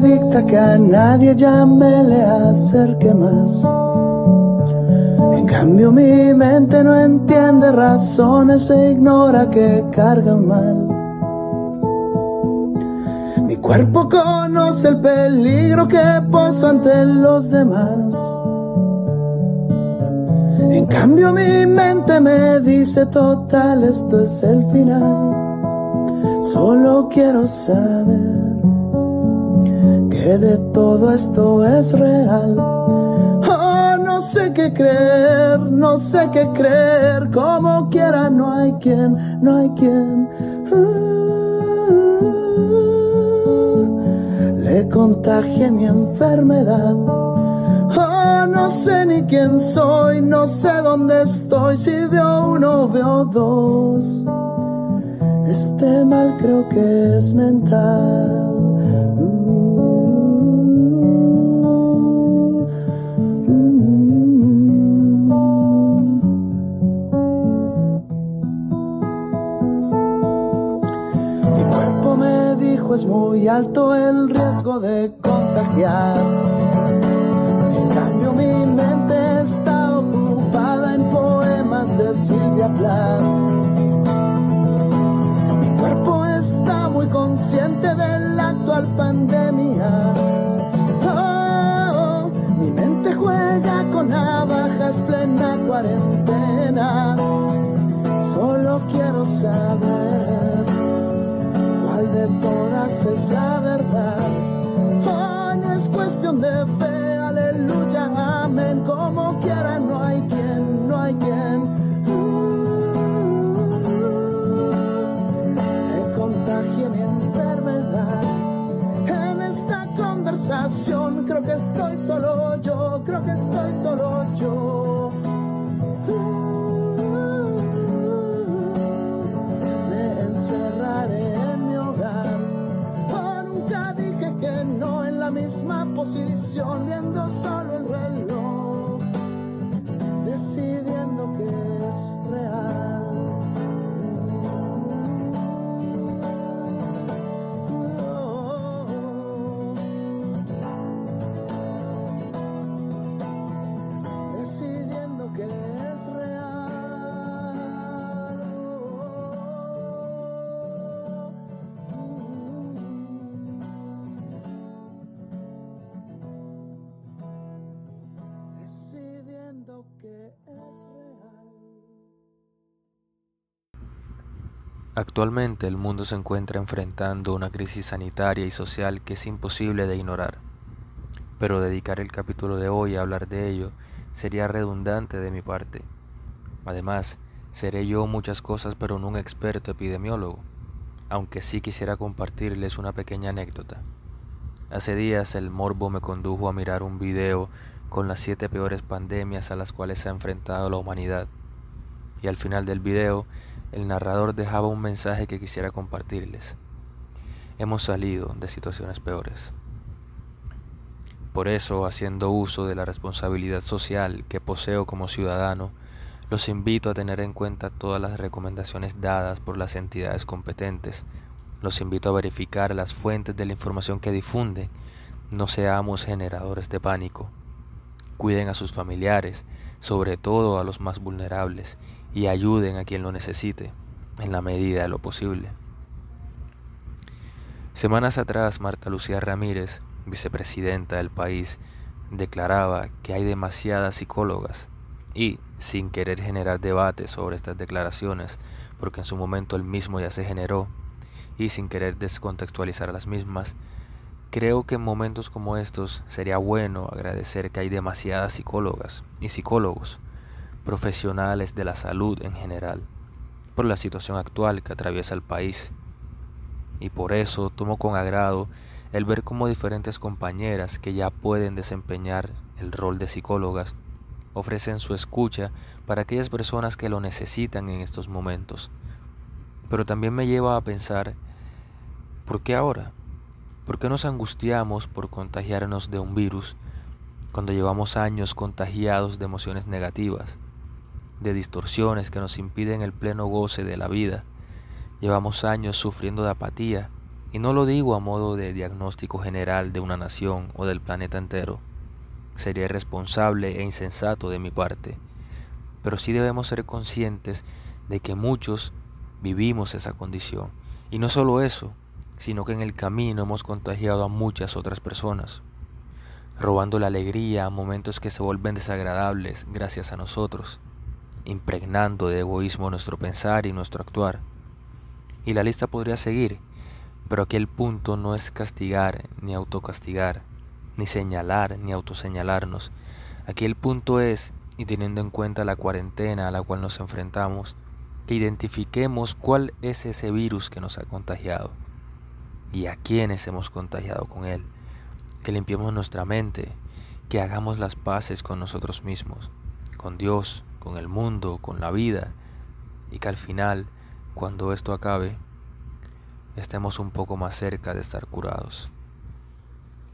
dicta que a nadie ya me le acerque más. En cambio mi mente no entiende razones e ignora que cargan mal. Mi cuerpo conoce el peligro que poso ante los demás. En cambio mi mente me dice total, esto es el final. Solo quiero saber de todo esto es real. Oh, no sé qué creer, no sé qué creer, como quiera no hay quien, no hay quien. Uh, le contagie mi enfermedad. Oh, no sé ni quién soy, no sé dónde estoy, si veo uno, veo dos. Este mal creo que es mental. Dijo es muy alto el riesgo de contagiar. En cambio mi mente está ocupada en poemas de Silvia Plath. Mi cuerpo está muy consciente de la actual pandemia. Oh, mi mente juega con navajas plena cuarentena. Solo quiero saber todas es la verdad. Oh, es cuestión de fe, aleluya, amén. Como quiera, no hay quien, no hay quien. Posición, viendo solo el reloj, decidiendo que es real. Actualmente el mundo se encuentra enfrentando una crisis sanitaria y social que es imposible de ignorar, pero dedicar el capítulo de hoy a hablar de ello sería redundante de mi parte. Además, seré yo muchas cosas pero no un experto epidemiólogo, aunque sí quisiera compartirles una pequeña anécdota. Hace días el morbo me condujo a mirar un video con las siete peores pandemias a las cuales se ha enfrentado la humanidad, y al final del video el narrador dejaba un mensaje que quisiera compartirles. Hemos salido de situaciones peores. Por eso, haciendo uso de la responsabilidad social que poseo como ciudadano, los invito a tener en cuenta todas las recomendaciones dadas por las entidades competentes. Los invito a verificar las fuentes de la información que difunden. No seamos generadores de pánico. Cuiden a sus familiares, sobre todo a los más vulnerables, y ayuden a quien lo necesite, en la medida de lo posible. Semanas atrás, Marta Lucía Ramírez, vicepresidenta del país, declaraba que hay demasiadas psicólogas y, sin querer generar debate sobre estas declaraciones, porque en su momento el mismo ya se generó, y sin querer descontextualizar las mismas, creo que en momentos como estos sería bueno agradecer que hay demasiadas psicólogas y psicólogos, profesionales de la salud en general, por la situación actual que atraviesa el país. Y por eso tomo con agrado el ver cómo diferentes compañeras que ya pueden desempeñar el rol de psicólogas ofrecen su escucha para aquellas personas que lo necesitan en estos momentos. Pero también me lleva a pensar, ¿por qué ahora? ¿Por qué nos angustiamos por contagiarnos de un virus cuando llevamos años contagiados de emociones negativas, de distorsiones que nos impiden el pleno goce de la vida? Llevamos años sufriendo de apatía Y no lo digo a modo de diagnóstico general de una nación o del planeta entero. Sería irresponsable e insensato de mi parte. Pero sí debemos ser conscientes de que muchos vivimos esa condición. Y no solo eso, sino que en el camino hemos contagiado a muchas otras personas, robando la alegría a momentos que se vuelven desagradables gracias a nosotros, impregnando de egoísmo nuestro pensar y nuestro actuar. Y la lista podría seguir, pero aquí el punto no es castigar ni autocastigar, ni señalar ni autoseñalarnos. Aquí el punto es, y teniendo en cuenta la cuarentena a la cual nos enfrentamos, que identifiquemos cuál es ese virus que nos ha contagiado y a quienes hemos contagiado con él, que limpiemos nuestra mente, que hagamos las paces con nosotros mismos, con Dios, con el mundo, con la vida, y que al final, cuando esto acabe, estemos un poco más cerca de estar curados.